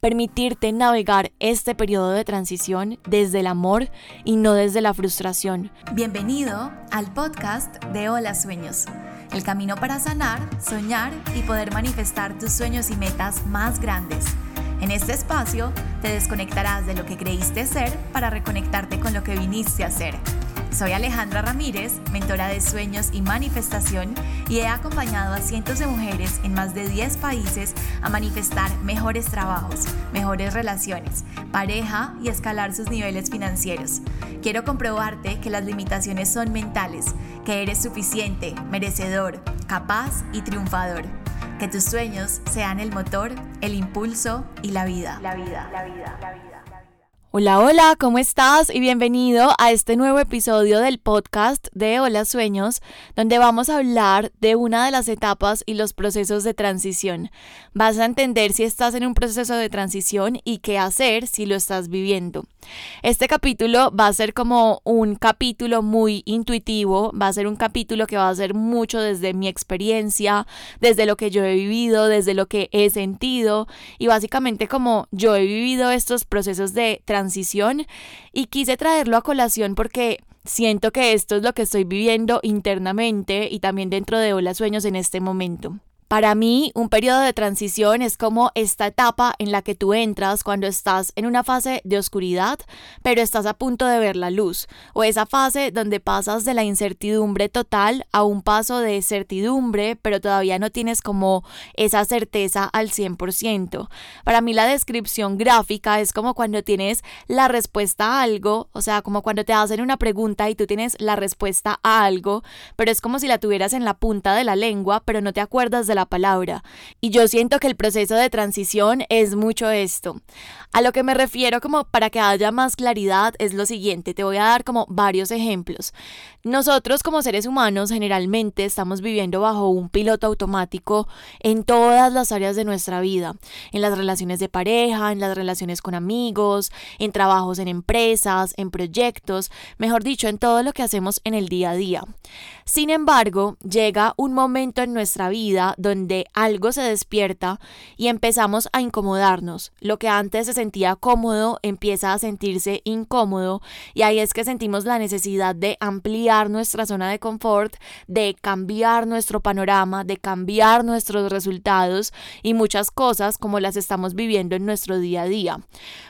permitirte navegar este periodo de transición desde el amor y no desde la frustración. Bienvenido al podcast de Hola Sueños, el camino para sanar, soñar y poder manifestar tus sueños y metas más grandes. En este espacio te desconectarás de lo que creíste ser para reconectarte con lo que viniste a ser. Soy Alejandra Ramírez, mentora de sueños y manifestación, y he acompañado a cientos de mujeres en más de 10 países a manifestar mejores trabajos, mejores relaciones, pareja y escalar sus niveles financieros. Quiero comprobarte que las limitaciones son mentales, que eres suficiente, merecedor, capaz y triunfador. Que tus sueños sean el motor, el impulso y la vida. La vida, la vida, la vida. Hola, hola, ¿cómo estás? Y bienvenido a este nuevo episodio del podcast de Hola Sueños, donde vamos a hablar de una de las etapas y los procesos de transición. Vas a entender si estás en un proceso de transición y qué hacer si lo estás viviendo. Este capítulo va a ser como un capítulo muy intuitivo, va a ser un capítulo que va a ser mucho desde mi experiencia, desde lo que yo he vivido, desde lo que he sentido y básicamente como yo he vivido estos procesos de transición y quise traerlo a colación porque siento que esto es lo que estoy viviendo internamente y también dentro de Hola Sueños en este momento. Para mí, un periodo de transición es como esta etapa en la que tú entras cuando estás en una fase de oscuridad, pero estás a punto de ver la luz, o esa fase donde pasas de la incertidumbre total a un paso de certidumbre, pero todavía no tienes como esa certeza al 100%. Para mí la descripción gráfica es como cuando tienes la respuesta a algo, o sea, como cuando te hacen una pregunta y tú tienes la respuesta a algo, pero es como si la tuvieras en la punta de la lengua, pero no te acuerdas de la palabra. Y yo siento que el proceso de transición es mucho esto. A lo que me refiero como para que haya más claridad es lo siguiente, te voy a dar como varios ejemplos. Nosotros como seres humanos generalmente estamos viviendo bajo un piloto automático en todas las áreas de nuestra vida, en las relaciones de pareja, en las relaciones con amigos, en trabajos en empresas, en proyectos, mejor dicho, en todo lo que hacemos en el día a día. Sin embargo, llega un momento en nuestra vida donde algo se despierta y empezamos a incomodarnos. Lo que antes se sentía cómodo empieza a sentirse incómodo y ahí es que sentimos la necesidad de ampliar nuestra zona de confort, de cambiar nuestro panorama, de cambiar nuestros resultados y muchas cosas como las estamos viviendo en nuestro día a día.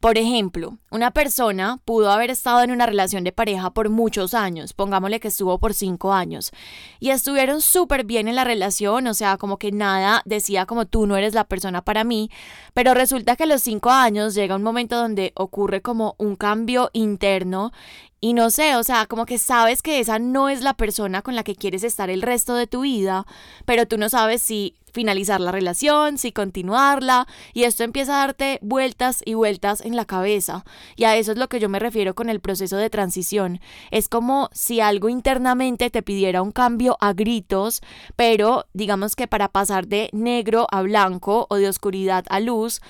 Por ejemplo, una persona pudo haber estado en una relación de pareja por muchos años, pongámosle que estuvo por cinco años, y estuvieron súper bien en la relación, o sea, como que nada decía como tú no eres la persona para mí, pero resulta que a los cinco años llega un momento donde ocurre como un cambio interno y no sé, o sea, como que sabes que esa no es la persona con la que quieres estar el resto de tu vida, pero tú no sabes si finalizar la relación, si continuarla, y esto empieza a darte vueltas y vueltas en la cabeza. Y a eso es lo que yo me refiero con el proceso de transición. Es como si algo internamente te pidiera un cambio a gritos, pero digamos que para pasar de negro a blanco o de oscuridad a luz,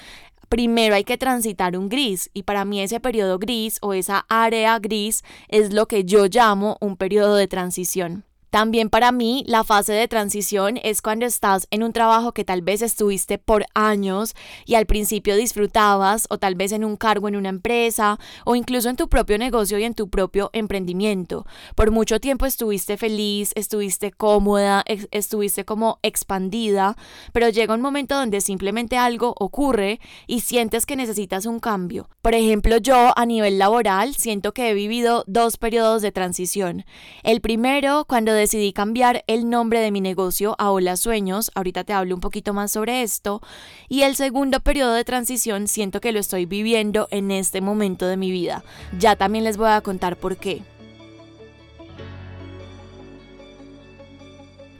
primero hay que transitar un gris y para mí ese periodo gris o esa área gris es lo que yo llamo un periodo de transición. También para mí la fase de transición es cuando estás en un trabajo que tal vez estuviste por años y al principio disfrutabas o tal vez en un cargo en una empresa o incluso en tu propio negocio y en tu propio emprendimiento. Por mucho tiempo estuviste feliz, estuviste cómoda, estuviste como expandida, pero llega un momento donde simplemente algo ocurre y sientes que necesitas un cambio. Por ejemplo, yo a nivel laboral siento que he vivido dos periodos de transición. El primero cuando decidí cambiar el nombre de mi negocio a Hola Sueños, ahorita te hablo un poquito más sobre esto, y el segundo periodo de transición siento que lo estoy viviendo en este momento de mi vida. Ya también les voy a contar por qué.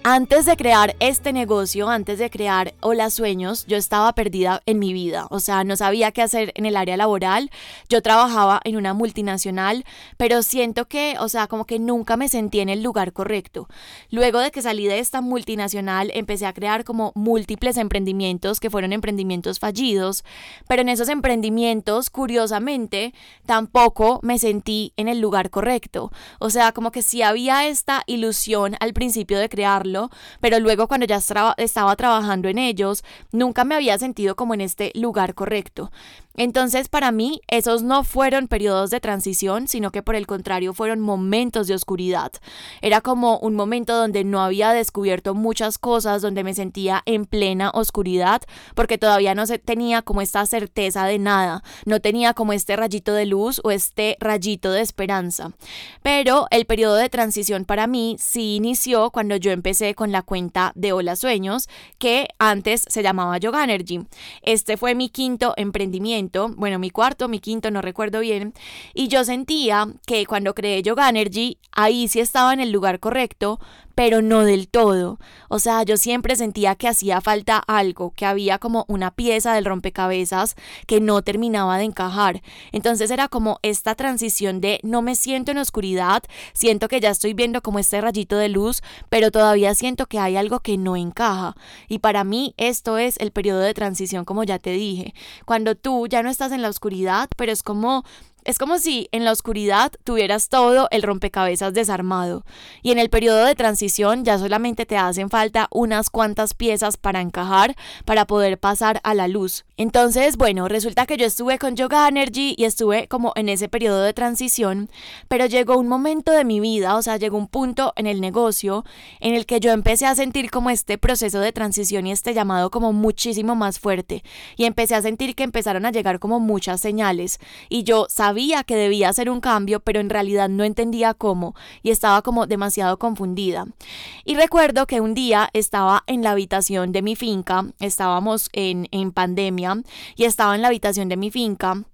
Antes de crear este negocio, antes de crear Hola Sueños, yo estaba perdida en mi vida. O sea, no sabía qué hacer en el área laboral. Yo trabajaba en una multinacional, pero siento que, o sea, como que nunca me sentí en el lugar correcto. Luego de que salí de esta multinacional, empecé a crear como múltiples emprendimientos que fueron emprendimientos fallidos, pero en esos emprendimientos, curiosamente, tampoco me sentí en el lugar correcto. O sea, como que sí había esta ilusión al principio de crearlo pero luego cuando ya estaba trabajando en ellos, nunca me había sentido como en este lugar correcto. Entonces, para mí, esos no fueron periodos de transición, sino que por el contrario fueron momentos de oscuridad. Era como un momento donde no había descubierto muchas cosas, donde me sentía en plena oscuridad, porque todavía no tenía como esta certeza de nada, no tenía como este rayito de luz o este rayito de esperanza. Pero el periodo de transición para mí sí inició cuando yo empecé con la cuenta de Hola Sueños, que antes se llamaba Yoga Energy. Este fue mi quinto emprendimiento bueno, mi cuarto, mi quinto, no recuerdo bien, y yo sentía que cuando creé Yoga Energy, ahí sí estaba en el lugar correcto, pero no del todo. O sea, yo siempre sentía que hacía falta algo, que había como una pieza del rompecabezas que no terminaba de encajar. Entonces era como esta transición de no me siento en oscuridad, siento que ya estoy viendo como este rayito de luz, pero todavía siento que hay algo que no encaja. Y para mí esto es el periodo de transición, como ya te dije. Cuando tú ya no estás en la oscuridad, pero es como es como si en la oscuridad tuvieras todo el rompecabezas desarmado. Y en el periodo de transición ya solamente te hacen falta unas cuantas piezas para encajar para poder pasar a la luz. Entonces, bueno, resulta que yo estuve con Yoga Energy y estuve como en ese periodo de transición, pero llegó un momento de mi vida, o sea, llegó un punto en el negocio en el que yo empecé a sentir como este proceso de transición y este llamado como muchísimo más fuerte. Y empecé a sentir que empezaron a llegar como muchas señales. Y yo sabía que debía hacer un cambio, pero en realidad no entendía cómo y estaba como demasiado confundida. Y recuerdo que un día estaba en la habitación de mi finca, estábamos en, en pandemia y estaba en la habitación de mi finca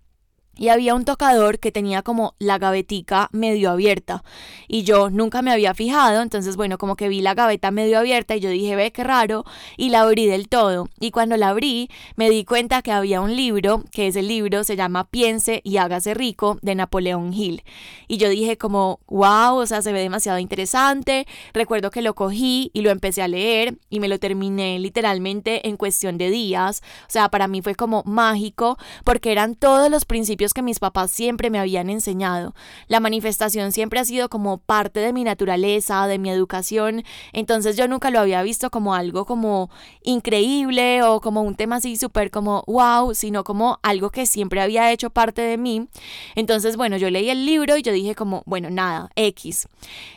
y había un tocador que tenía como la gavetica medio abierta y yo nunca me había fijado, entonces bueno, como que vi la gaveta medio abierta y yo dije, ve qué raro, y la abrí del todo. Y cuando la abrí, me di cuenta que había un libro, que ese libro se llama Piense y hágase rico de Napoleón Hill. Y yo dije como, wow, o sea, se ve demasiado interesante. Recuerdo que lo cogí y lo empecé a leer y me lo terminé literalmente en cuestión de días. O sea, para mí fue como mágico porque eran todos los principios que mis papás siempre me habían enseñado. La manifestación siempre ha sido como parte de mi naturaleza, de mi educación, entonces yo nunca lo había visto como algo como increíble o como un tema así súper como wow, sino como algo que siempre había hecho parte de mí. Entonces, bueno, yo leí el libro y yo dije como, bueno, nada, X.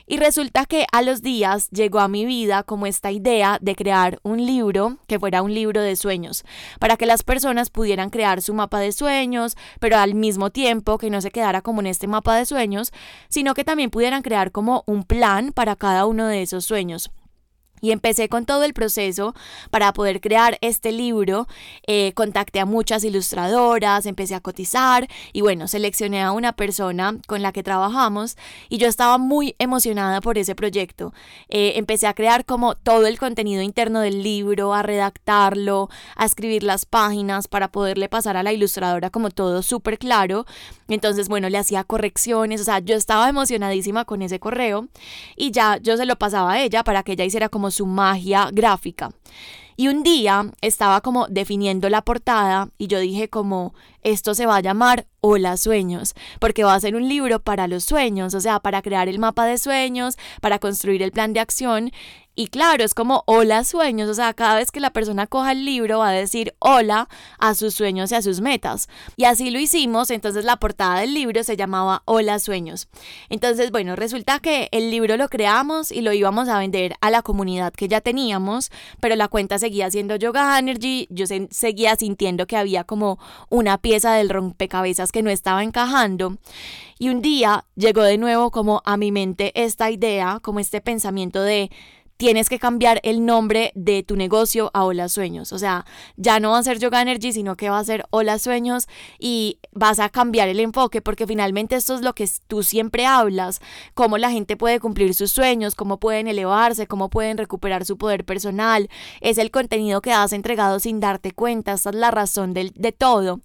Y resulta que a los días llegó a mi vida como esta idea de crear un libro que fuera un libro de sueños, para que las personas pudieran crear su mapa de sueños, pero al mismo tiempo que no se quedara como en este mapa de sueños, sino que también pudieran crear como un plan para cada uno de esos sueños. Y empecé con todo el proceso para poder crear este libro. Eh, contacté a muchas ilustradoras, empecé a cotizar y bueno, seleccioné a una persona con la que trabajamos y yo estaba muy emocionada por ese proyecto. Eh, empecé a crear como todo el contenido interno del libro, a redactarlo, a escribir las páginas para poderle pasar a la ilustradora como todo súper claro. Entonces, bueno, le hacía correcciones, o sea, yo estaba emocionadísima con ese correo y ya yo se lo pasaba a ella para que ella hiciera como su magia gráfica. Y un día estaba como definiendo la portada y yo dije como esto se va a llamar Hola Sueños, porque va a ser un libro para los sueños, o sea, para crear el mapa de sueños, para construir el plan de acción y claro, es como hola sueños, o sea, cada vez que la persona coja el libro va a decir hola a sus sueños y a sus metas. Y así lo hicimos, entonces la portada del libro se llamaba Hola sueños. Entonces, bueno, resulta que el libro lo creamos y lo íbamos a vender a la comunidad que ya teníamos, pero la cuenta seguía siendo Yoga Energy, yo seguía sintiendo que había como una pieza del rompecabezas que no estaba encajando. Y un día llegó de nuevo como a mi mente esta idea, como este pensamiento de tienes que cambiar el nombre de tu negocio a Hola Sueños. O sea, ya no va a ser Yoga Energy, sino que va a ser Hola Sueños y vas a cambiar el enfoque porque finalmente esto es lo que tú siempre hablas, cómo la gente puede cumplir sus sueños, cómo pueden elevarse, cómo pueden recuperar su poder personal. Es el contenido que has entregado sin darte cuenta, esta es la razón de, de todo.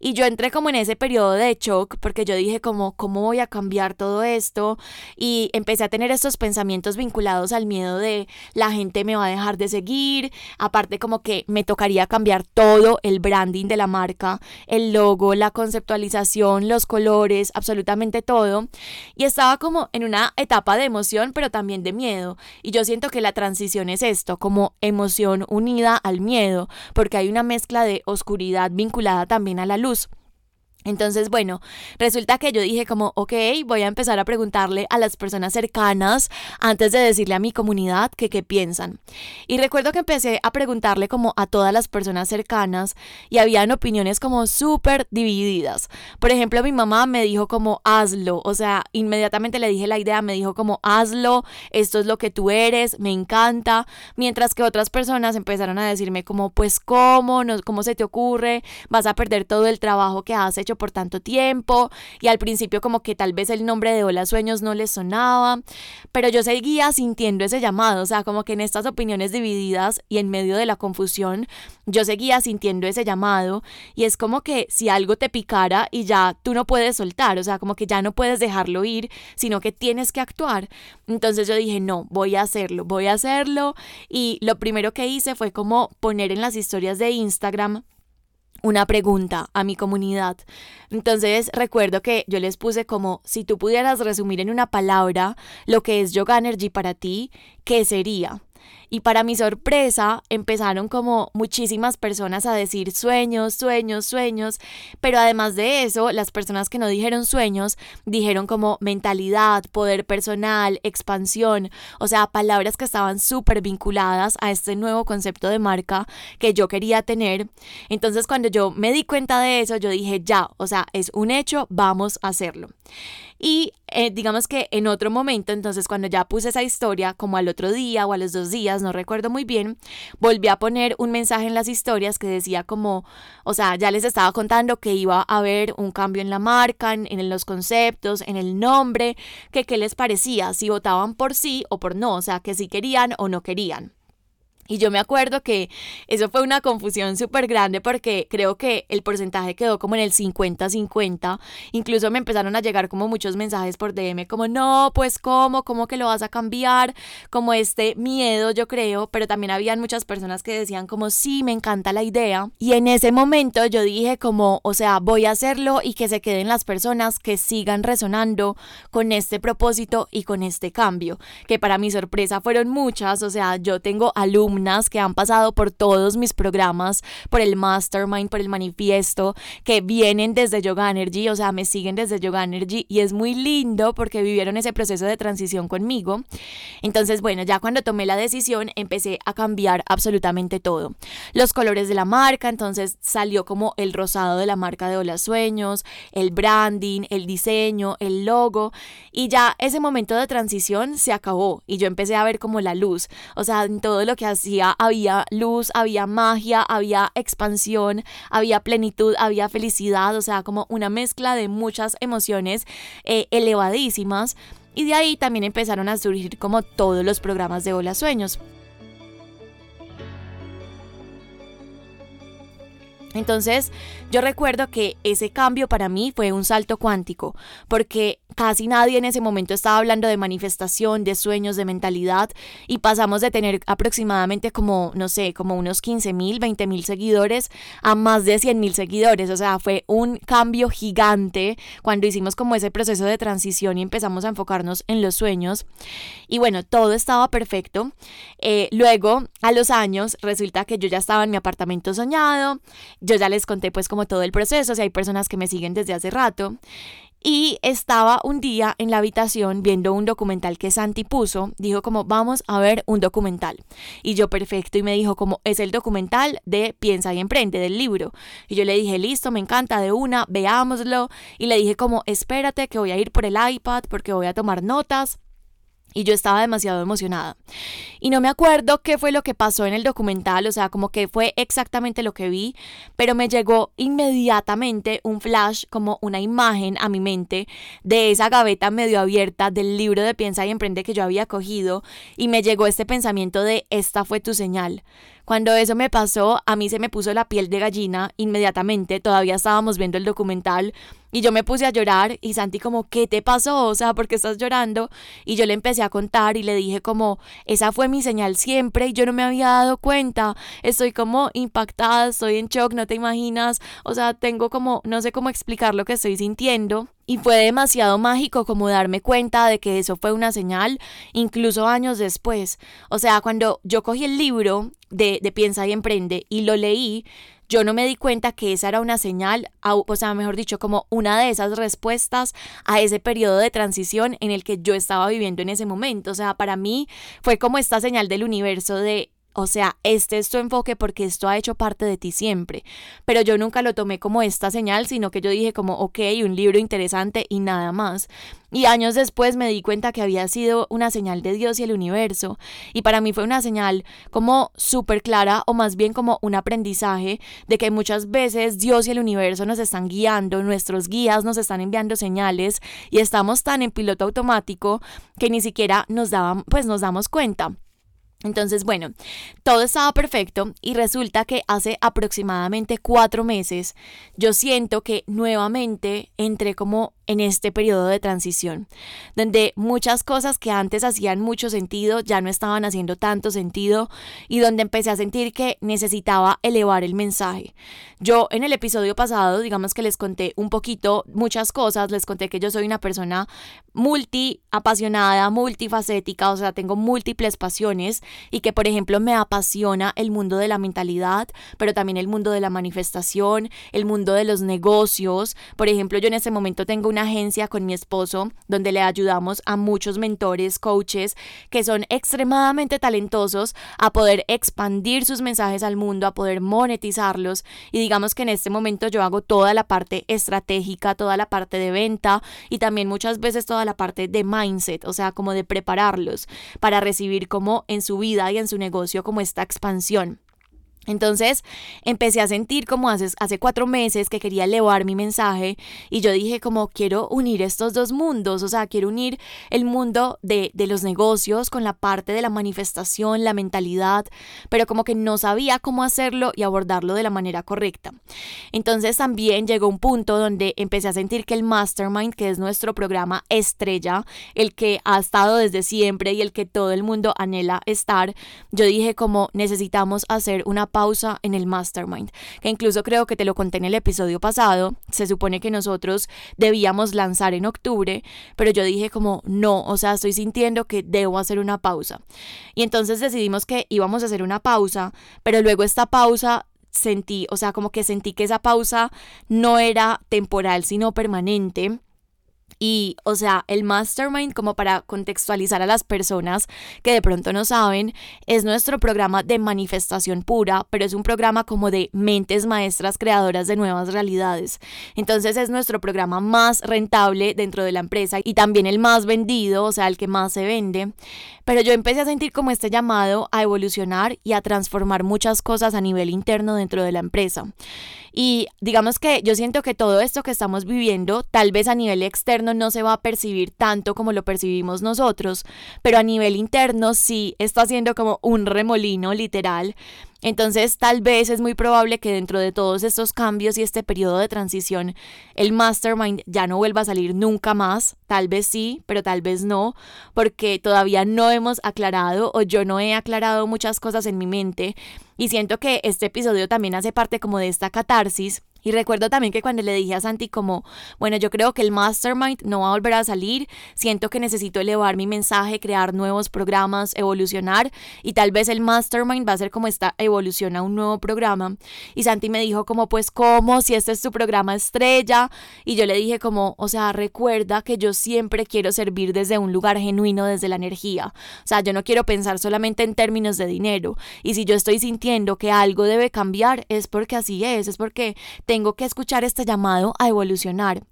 Y yo entré como en ese periodo de shock porque yo dije como, ¿cómo voy a cambiar todo esto? Y empecé a tener estos pensamientos vinculados al miedo de la gente me va a dejar de seguir, aparte como que me tocaría cambiar todo el branding de la marca, el logo, la conceptualización, los colores, absolutamente todo. Y estaba como en una etapa de emoción, pero también de miedo. Y yo siento que la transición es esto, como emoción unida al miedo, porque hay una mezcla de oscuridad vinculada también a la luz. Entonces, bueno, resulta que yo dije como, ok, voy a empezar a preguntarle a las personas cercanas antes de decirle a mi comunidad qué piensan. Y recuerdo que empecé a preguntarle como a todas las personas cercanas y habían opiniones como súper divididas. Por ejemplo, mi mamá me dijo como, hazlo. O sea, inmediatamente le dije la idea, me dijo como, hazlo, esto es lo que tú eres, me encanta. Mientras que otras personas empezaron a decirme como, pues, ¿cómo? No, ¿Cómo se te ocurre? Vas a perder todo el trabajo que has hecho por tanto tiempo y al principio como que tal vez el nombre de Hola Sueños no les sonaba, pero yo seguía sintiendo ese llamado, o sea, como que en estas opiniones divididas y en medio de la confusión, yo seguía sintiendo ese llamado y es como que si algo te picara y ya tú no puedes soltar, o sea, como que ya no puedes dejarlo ir, sino que tienes que actuar. Entonces yo dije, no, voy a hacerlo, voy a hacerlo y lo primero que hice fue como poner en las historias de Instagram una pregunta a mi comunidad. Entonces recuerdo que yo les puse como si tú pudieras resumir en una palabra lo que es Yoga Energy para ti, ¿qué sería? Y para mi sorpresa, empezaron como muchísimas personas a decir sueños, sueños, sueños. Pero además de eso, las personas que no dijeron sueños, dijeron como mentalidad, poder personal, expansión. O sea, palabras que estaban súper vinculadas a este nuevo concepto de marca que yo quería tener. Entonces, cuando yo me di cuenta de eso, yo dije, ya, o sea, es un hecho, vamos a hacerlo. Y eh, digamos que en otro momento, entonces cuando ya puse esa historia, como al otro día o a los dos días, no recuerdo muy bien, volví a poner un mensaje en las historias que decía como, o sea, ya les estaba contando que iba a haber un cambio en la marca, en, en los conceptos, en el nombre, que qué les parecía, si votaban por sí o por no, o sea, que si querían o no querían. Y yo me acuerdo que eso fue una confusión súper grande porque creo que el porcentaje quedó como en el 50-50. Incluso me empezaron a llegar como muchos mensajes por DM como, no, pues cómo, cómo que lo vas a cambiar, como este miedo yo creo, pero también habían muchas personas que decían como, sí, me encanta la idea. Y en ese momento yo dije como, o sea, voy a hacerlo y que se queden las personas que sigan resonando con este propósito y con este cambio, que para mi sorpresa fueron muchas, o sea, yo tengo alumnos que han pasado por todos mis programas, por el mastermind, por el manifiesto, que vienen desde Yoga Energy, o sea, me siguen desde Yoga Energy y es muy lindo porque vivieron ese proceso de transición conmigo. Entonces, bueno, ya cuando tomé la decisión empecé a cambiar absolutamente todo. Los colores de la marca, entonces salió como el rosado de la marca de Hola Sueños, el branding, el diseño, el logo y ya ese momento de transición se acabó y yo empecé a ver como la luz, o sea, en todo lo que hacía había luz, había magia, había expansión, había plenitud, había felicidad, o sea, como una mezcla de muchas emociones eh, elevadísimas. Y de ahí también empezaron a surgir como todos los programas de Hola Sueños. Entonces, yo recuerdo que ese cambio para mí fue un salto cuántico, porque casi nadie en ese momento estaba hablando de manifestación, de sueños, de mentalidad, y pasamos de tener aproximadamente como, no sé, como unos 15 mil, 20 mil seguidores a más de 100 mil seguidores. O sea, fue un cambio gigante cuando hicimos como ese proceso de transición y empezamos a enfocarnos en los sueños. Y bueno, todo estaba perfecto. Eh, luego, a los años, resulta que yo ya estaba en mi apartamento soñado yo ya les conté pues como todo el proceso, si hay personas que me siguen desde hace rato. Y estaba un día en la habitación viendo un documental que Santi puso. Dijo como, vamos a ver un documental. Y yo, perfecto. Y me dijo como, es el documental de Piensa y Emprende, del libro. Y yo le dije, listo, me encanta, de una, veámoslo. Y le dije como, espérate que voy a ir por el iPad porque voy a tomar notas. Y yo estaba demasiado emocionada. Y no me acuerdo qué fue lo que pasó en el documental, o sea, como que fue exactamente lo que vi, pero me llegó inmediatamente un flash, como una imagen a mi mente de esa gaveta medio abierta del libro de Piensa y Emprende que yo había cogido y me llegó este pensamiento de esta fue tu señal Cuando eso me pasó, a mí se me puso la piel de gallina inmediatamente, todavía estábamos viendo el documental y yo me puse a llorar y Santi como, ¿qué te pasó? O sea, ¿por qué estás llorando? Y yo le empecé a contar y le dije como, esa fue mi señal siempre y yo no me había dado cuenta. Estoy como impactada, estoy en shock, no te imaginas. O sea, tengo como, no sé cómo explicar lo que estoy sintiendo. Y fue demasiado mágico como darme cuenta de que eso fue una señal, incluso años después. O sea, cuando yo cogí el libro de, de Piensa y Emprende y lo leí, yo no me di cuenta que esa era una señal, o sea, mejor dicho, como una de esas respuestas a ese periodo de transición en el que yo estaba viviendo en ese momento. O sea, para mí fue como esta señal del universo de o sea, este es tu enfoque porque esto ha hecho parte de ti siempre. Pero yo nunca lo tomé como esta señal, sino que yo dije como, ok, un libro interesante y nada más. Y años después me di cuenta que había sido una señal de Dios y el universo. Y para mí fue una señal como súper clara o más bien como un aprendizaje de que muchas veces Dios y el universo nos están guiando, nuestros guías nos están enviando señales y estamos tan en piloto automático que ni siquiera nos daban, pues nos damos cuenta. Entonces, bueno, todo estaba perfecto y resulta que hace aproximadamente cuatro meses yo siento que nuevamente entré como en este periodo de transición, donde muchas cosas que antes hacían mucho sentido ya no estaban haciendo tanto sentido y donde empecé a sentir que necesitaba elevar el mensaje. Yo en el episodio pasado, digamos que les conté un poquito muchas cosas, les conté que yo soy una persona multi apasionada, multifacética, o sea, tengo múltiples pasiones y que por ejemplo me apasiona el mundo de la mentalidad, pero también el mundo de la manifestación, el mundo de los negocios. Por ejemplo, yo en este momento tengo una agencia con mi esposo donde le ayudamos a muchos mentores, coaches que son extremadamente talentosos a poder expandir sus mensajes al mundo, a poder monetizarlos y digamos que en este momento yo hago toda la parte estratégica, toda la parte de venta y también muchas veces toda la parte de mindset, o sea, como de prepararlos para recibir como en su vida y en su negocio como esta expansión. Entonces empecé a sentir como hace, hace cuatro meses que quería elevar mi mensaje y yo dije como quiero unir estos dos mundos, o sea, quiero unir el mundo de, de los negocios con la parte de la manifestación, la mentalidad, pero como que no sabía cómo hacerlo y abordarlo de la manera correcta. Entonces también llegó un punto donde empecé a sentir que el Mastermind, que es nuestro programa estrella, el que ha estado desde siempre y el que todo el mundo anhela estar, yo dije como necesitamos hacer una en el mastermind, que incluso creo que te lo conté en el episodio pasado, se supone que nosotros debíamos lanzar en octubre, pero yo dije como no, o sea, estoy sintiendo que debo hacer una pausa. Y entonces decidimos que íbamos a hacer una pausa, pero luego esta pausa sentí, o sea, como que sentí que esa pausa no era temporal, sino permanente y, o sea, el mastermind, como para contextualizar a las personas que de pronto no saben, es nuestro programa de manifestación pura, pero es un programa como de mentes maestras creadoras de nuevas realidades. Entonces es nuestro programa más rentable dentro de la empresa y también el más vendido, o sea, el que más se vende. Pero yo empecé a sentir como este llamado a evolucionar y a transformar muchas cosas a nivel interno dentro de la empresa. Y digamos que yo siento que todo esto que estamos viviendo, tal vez a nivel externo no se va a percibir tanto como lo percibimos nosotros, pero a nivel interno sí está siendo como un remolino literal entonces, tal vez es muy probable que dentro de todos estos cambios y este periodo de transición, el mastermind ya no vuelva a salir nunca más. Tal vez sí, pero tal vez no, porque todavía no hemos aclarado o yo no he aclarado muchas cosas en mi mente. Y siento que este episodio también hace parte como de esta catarsis y recuerdo también que cuando le dije a Santi como, bueno, yo creo que el mastermind no va a volver a salir, siento que necesito elevar mi mensaje, crear nuevos programas, evolucionar y tal vez el mastermind va a ser como esta evolución a un nuevo programa. Y Santi me dijo como, pues, ¿cómo? Si este es tu programa estrella. Y yo le dije como, o sea, recuerda que yo siempre quiero servir desde un lugar genuino, desde la energía. O sea, yo no quiero pensar solamente en términos de dinero. Y si yo estoy sintiendo que algo debe cambiar, es porque así es, es porque tengo que escuchar este llamado a evolucionar.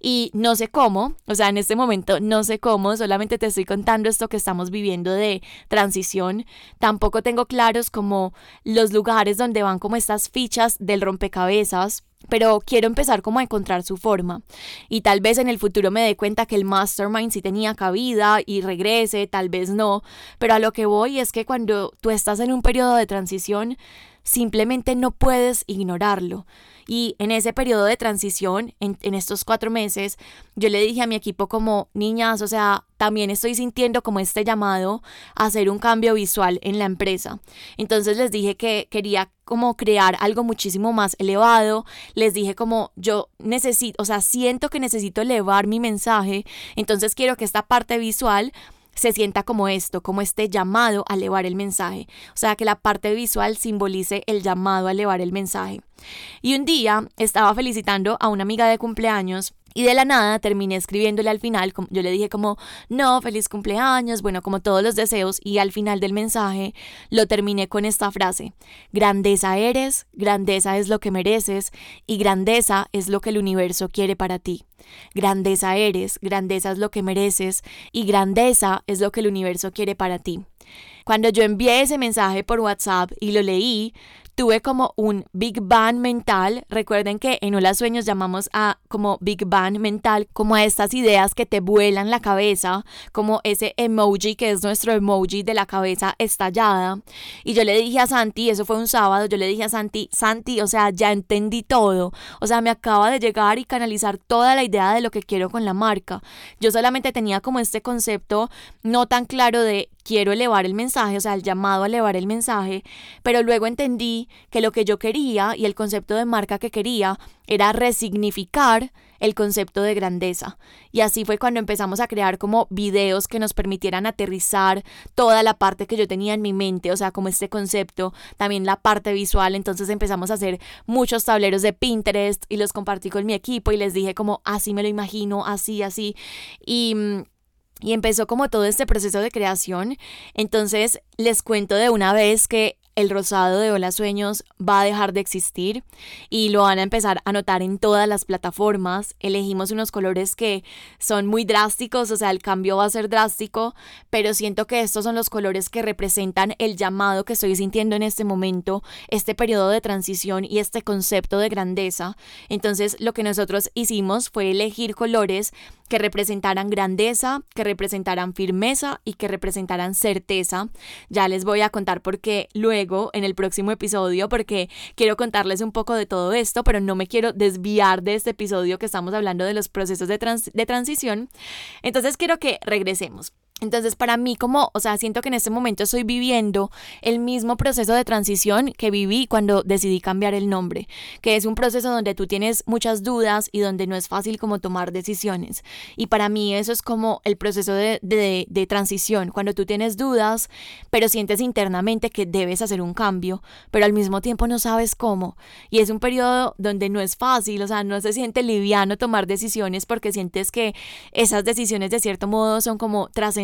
Y no sé cómo, o sea, en este momento no sé cómo, solamente te estoy contando esto que estamos viviendo de transición. Tampoco tengo claros como los lugares donde van como estas fichas del rompecabezas pero quiero empezar como a encontrar su forma. Y tal vez en el futuro me dé cuenta que el mastermind sí tenía cabida y regrese, tal vez no, pero a lo que voy es que cuando tú estás en un periodo de transición, simplemente no puedes ignorarlo. Y en ese periodo de transición, en, estos cuatro meses, yo le dije a mi equipo como, niñas, o sea, también estoy sintiendo como este llamado a hacer un cambio visual en la empresa. Entonces les dije que quería como crear algo muchísimo más elevado. Les dije como yo necesito, o sea, siento que necesito elevar mi mensaje. Entonces quiero que esta parte visual se sienta como esto, como este llamado a elevar el mensaje. O sea, que la parte visual simbolice el llamado a elevar el mensaje. Y un día estaba felicitando a una amiga de cumpleaños y de la nada terminé escribiéndole al final, yo le dije como, no, feliz cumpleaños, bueno, como todos los deseos, y al final del mensaje lo terminé con esta frase, grandeza eres, grandeza es lo que mereces, y grandeza es lo que el universo quiere para ti. Grandeza eres, grandeza es lo que mereces, y grandeza es lo que el universo quiere para ti. Cuando yo envié ese mensaje por WhatsApp y lo leí, tuve como un Big Bang mental. Recuerden que en Hola Sueños llamamos a como Big Bang mental, como a estas ideas que te vuelan la cabeza, como ese emoji que es nuestro emoji de la cabeza estallada. Y yo le dije a Santi, eso fue un sábado, yo le dije a Santi, Santi, o sea, ya entendí todo. O sea, me acaba de llegar y canalizar toda la idea de lo que quiero con la marca. Yo solamente tenía como este concepto no tan claro de quiero elevar el mensaje, o sea, el llamado a elevar el mensaje, pero luego entendí que lo que yo quería y el concepto de marca que quería era resignificar el concepto de grandeza. Y así fue cuando empezamos a crear como videos que nos permitieran aterrizar toda la parte que yo tenía en mi mente, o sea, como este concepto, también la parte visual. Entonces empezamos a hacer muchos tableros de Pinterest y los compartí con mi equipo y les dije como así me lo imagino, así, así. Y mm, y empezó como todo este proceso de creación. Entonces les cuento de una vez que el rosado de Hola Sueños va a dejar de existir y lo van a empezar a notar en todas las plataformas. Elegimos unos colores que son muy drásticos, o sea, el cambio va a ser drástico, pero siento que estos son los colores que representan el llamado que estoy sintiendo en este momento, este periodo de transición y este concepto de grandeza. Entonces, lo que nosotros hicimos fue elegir colores que representaran grandeza, que representaran firmeza y que representaran certeza. Ya les voy a contar por qué luego en el próximo episodio, porque quiero contarles un poco de todo esto, pero no me quiero desviar de este episodio que estamos hablando de los procesos de, de transición. Entonces quiero que regresemos. Entonces, para mí, como, o sea, siento que en este momento estoy viviendo el mismo proceso de transición que viví cuando decidí cambiar el nombre, que es un proceso donde tú tienes muchas dudas y donde no es fácil como tomar decisiones. Y para mí eso es como el proceso de, de, transición, cuando tú tienes dudas, pero sientes internamente que debes hacer un cambio, pero al mismo tiempo no sabes cómo. Y es un periodo donde no es fácil, o sea, no se siente liviano tomar decisiones porque sientes que esas decisiones de cierto modo son como trascendentes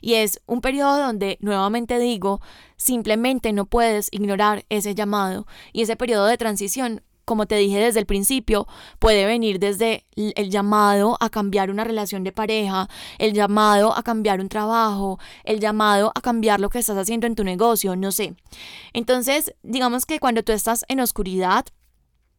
y es un periodo donde, nuevamente digo, simplemente no puedes ignorar ese llamado y ese periodo de transición como te dije desde el principio, puede venir desde el llamado a cambiar una relación de pareja, el llamado a cambiar un trabajo, el llamado a cambiar lo que estás haciendo en tu negocio, no sé. Entonces, digamos que cuando tú estás en oscuridad,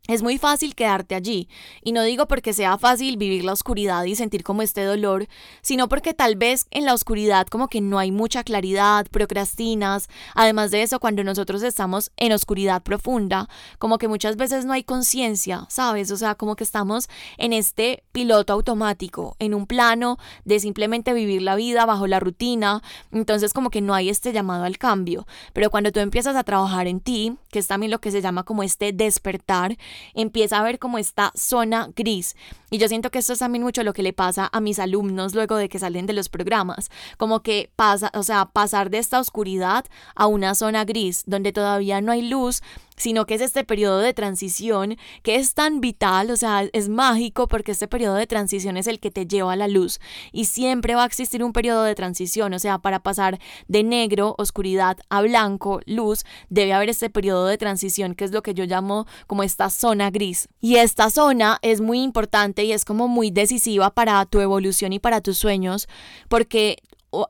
es muy fácil quedarte allí, y no digo porque sea fácil vivir la oscuridad y sentir como este dolor, sino porque tal vez en la oscuridad como que no hay mucha claridad, procrastinas, además de eso cuando nosotros estamos en oscuridad profunda, como que muchas veces no hay conciencia, ¿sabes? O sea, como que estamos en este piloto automático, en un plano de simplemente vivir la vida bajo la rutina, entonces como que no hay este llamado al cambio, pero cuando tú empiezas a trabajar en ti, que es también lo que se llama como este despertar, empieza a ver como esta zona gris. Y yo siento que esto es también mucho lo que le pasa a mis alumnos luego de que salen de los programas, como que pasa, o sea, pasar de esta oscuridad a una zona gris donde todavía no hay luz, sino que es este periodo de transición que es tan vital, o sea, es mágico porque este periodo de transición es el que te lleva a la luz y siempre va a existir un periodo de transición, o sea, para pasar de negro, oscuridad, a blanco, luz, debe haber este periodo de transición que es lo que yo llamo como esta zona gris. Y esta zona es muy importante y es como muy decisiva para tu evolución y para tus sueños porque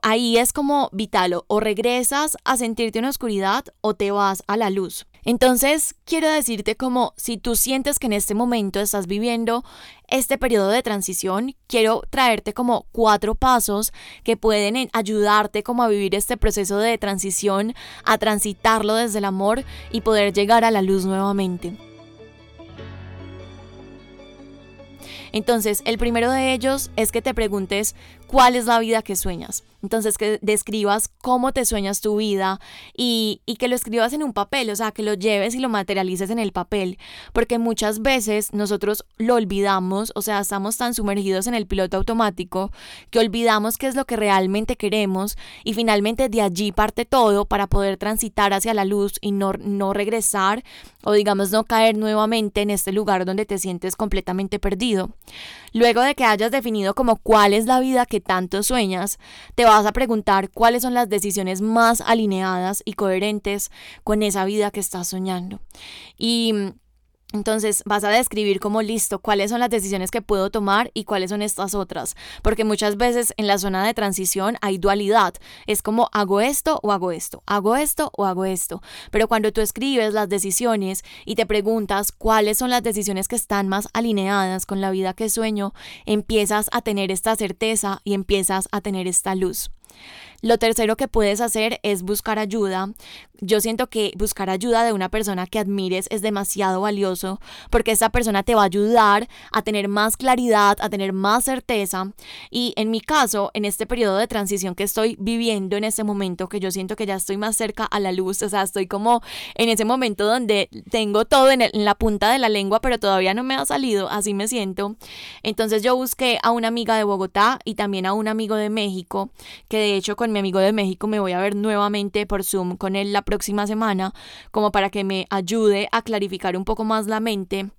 ahí es como vital, o regresas a sentirte en oscuridad o te vas a la luz. Entonces, quiero decirte como si tú sientes que en este momento estás viviendo este periodo de transición, quiero traerte como cuatro pasos que pueden ayudarte como a vivir este proceso de transición, a transitarlo desde el amor y poder llegar a la luz nuevamente. Entonces, el primero de ellos es que te preguntes cuál es la vida que sueñas. Entonces, que describas cómo te sueñas tu vida y, que lo escribas en un papel, o sea, que lo lleves y lo materialices en el papel, porque muchas veces nosotros lo olvidamos, o sea, estamos tan sumergidos en el piloto automático que olvidamos qué es lo que realmente queremos y finalmente de allí parte todo para poder transitar hacia la luz y no, no regresar o digamos no caer nuevamente en este lugar donde te sientes completamente perdido. Luego de que hayas definido como cuál es la vida que tanto sueñas, te vas a preguntar cuáles son las decisiones más alineadas y coherentes con esa vida que estás soñando. Y entonces vas a describir como listo cuáles son las decisiones que puedo tomar y cuáles son estas otras, porque muchas veces en la zona de transición hay dualidad, es como hago esto o hago esto, hago esto o hago esto, pero cuando tú escribes las decisiones y te preguntas cuáles son las decisiones que están más alineadas con la vida que sueño, empiezas a tener esta certeza y empiezas a tener esta luz. Lo tercero que puedes hacer es buscar ayuda. Yo siento que buscar ayuda de una persona que admires es demasiado valioso porque esa persona te va a ayudar a tener más claridad, a tener más certeza. Y en mi caso, en este periodo de transición que estoy viviendo en este momento, que yo siento que ya estoy más cerca a la luz, o sea, estoy como en ese momento donde tengo todo en, en la punta de la lengua, pero todavía no me ha salido, así me siento. Entonces yo busqué a una amiga de Bogotá y también a un amigo de México, que de hecho con mi amigo de México me voy a ver nuevamente por Zoom con él la próxima semana, como para que me ayude a clarificar un poco más la mente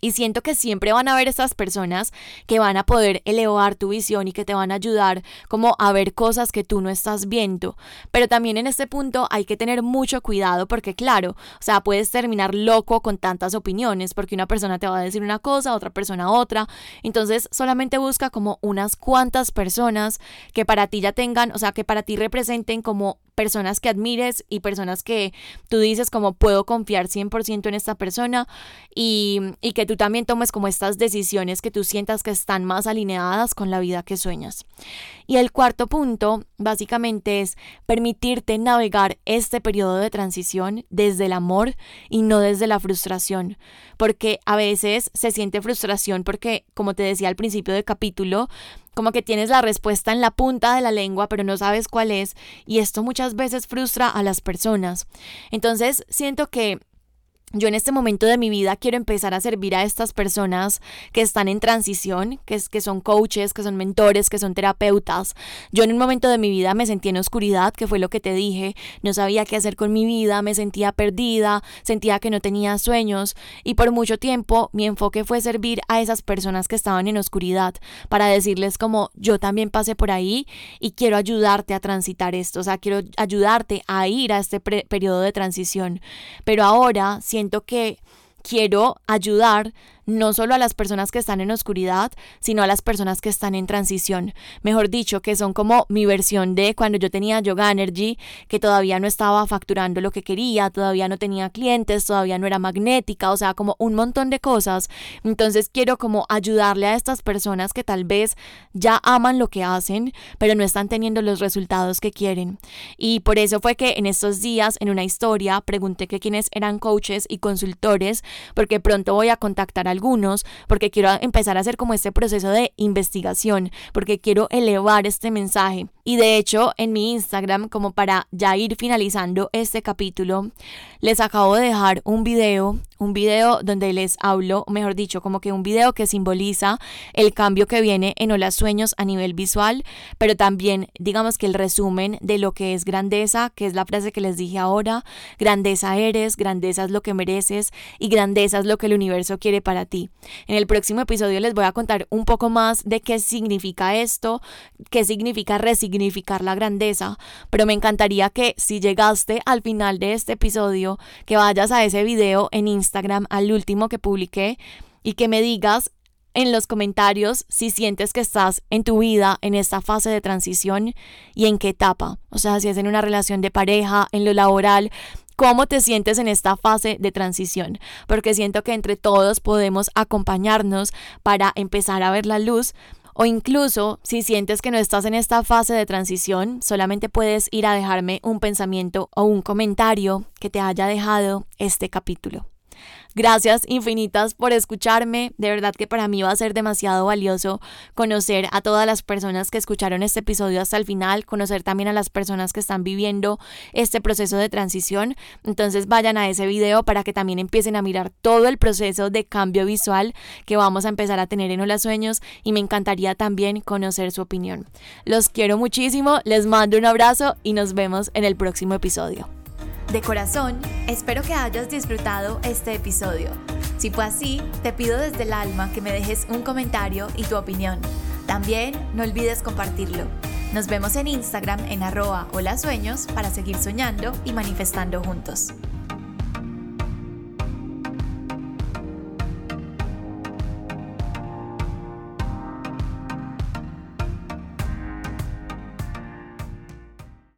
y siento que siempre van a haber estas personas que van a poder elevar tu visión y que te van a ayudar como a ver cosas que tú no estás viendo. Pero también en este punto hay que tener mucho cuidado porque claro, o sea, puedes terminar loco con tantas opiniones porque una persona te va a decir una cosa, otra persona otra. Entonces solamente busca como unas cuantas personas que para ti ya tengan, o sea, que para ti representen como personas que admires y personas que tú dices como puedo confiar 100% en esta persona y, y que tú también tomes como estas decisiones que tú sientas que están más alineadas con la vida que sueñas. Y el cuarto punto básicamente es permitirte navegar este periodo de transición desde el amor y no desde la frustración, porque a veces se siente frustración porque, como te decía al principio del capítulo, como que tienes la respuesta en la punta de la lengua, pero no sabes cuál es, y esto muchas veces frustra a las personas. Entonces, siento que yo en este momento de mi vida quiero empezar a servir a estas personas que están en transición, que, son coaches, que son mentores, que son terapeutas. Yo en un momento de mi vida me sentí en oscuridad, que fue lo que te dije, no sabía qué hacer con mi vida, me sentía perdida, sentía que no tenía sueños y por mucho tiempo mi enfoque fue servir a esas personas que estaban en oscuridad para decirles como yo también pasé por ahí y quiero ayudarte a transitar esto, o sea, quiero ayudarte a ir a este periodo de transición. Pero ahora siento que quiero ayudar no solo a las personas que están en oscuridad, sino a las personas que están en transición. Mejor dicho, que son como mi versión de cuando yo tenía Yoga Energy, que todavía no estaba facturando lo que quería, todavía no tenía clientes, todavía no era magnética, o sea, como un montón de cosas. Entonces quiero como ayudarle a estas personas que tal vez ya aman lo que hacen, pero no están teniendo los resultados que quieren. Y por eso fue que en estos días, en una historia, pregunté que quiénes eran coaches y consultores, porque pronto voy a contactar a algunos, porque quiero empezar a hacer como este proceso de investigación, porque quiero elevar este mensaje. Y de hecho, en mi Instagram, como para ya ir finalizando este capítulo, les acabo de dejar un video, un video donde les hablo, mejor dicho, como que un video que simboliza el cambio que viene en Hola Sueños a nivel visual, pero también digamos que el resumen de lo que es grandeza, que es la frase que les dije ahora, grandeza eres, grandeza es lo que mereces y grandeza es lo que el universo quiere para ti. En el próximo episodio les voy a contar un poco más de qué significa esto, qué significa resignificar significar la grandeza, pero me encantaría que si llegaste al final de este episodio, que vayas a ese video en Instagram, al último que publiqué, y que me digas en los comentarios si sientes que estás en tu vida en esta fase de transición y en qué etapa. O sea, si es en una relación de pareja, en lo laboral, cómo te sientes en esta fase de transición, porque siento que entre todos podemos acompañarnos para empezar a ver la luz. O incluso si sientes que no estás en esta fase de transición, solamente puedes ir a dejarme un pensamiento o un comentario que te haya dejado este capítulo. Gracias infinitas por escucharme. De verdad que para mí va a ser demasiado valioso conocer a todas las personas que escucharon este episodio hasta el final, conocer también a las personas que están viviendo este proceso de transición. Entonces vayan a ese video para que también empiecen a mirar todo el proceso de cambio visual que vamos a empezar a tener en Hola Sueños y me encantaría también conocer su opinión. Los quiero muchísimo, les mando un abrazo y nos vemos en el próximo episodio. De corazón, espero que hayas disfrutado este episodio. Si fue así, te pido desde el alma que me dejes un comentario y tu opinión. También no olvides compartirlo. Nos vemos en Instagram en arroba hola sueños para seguir soñando y manifestando juntos.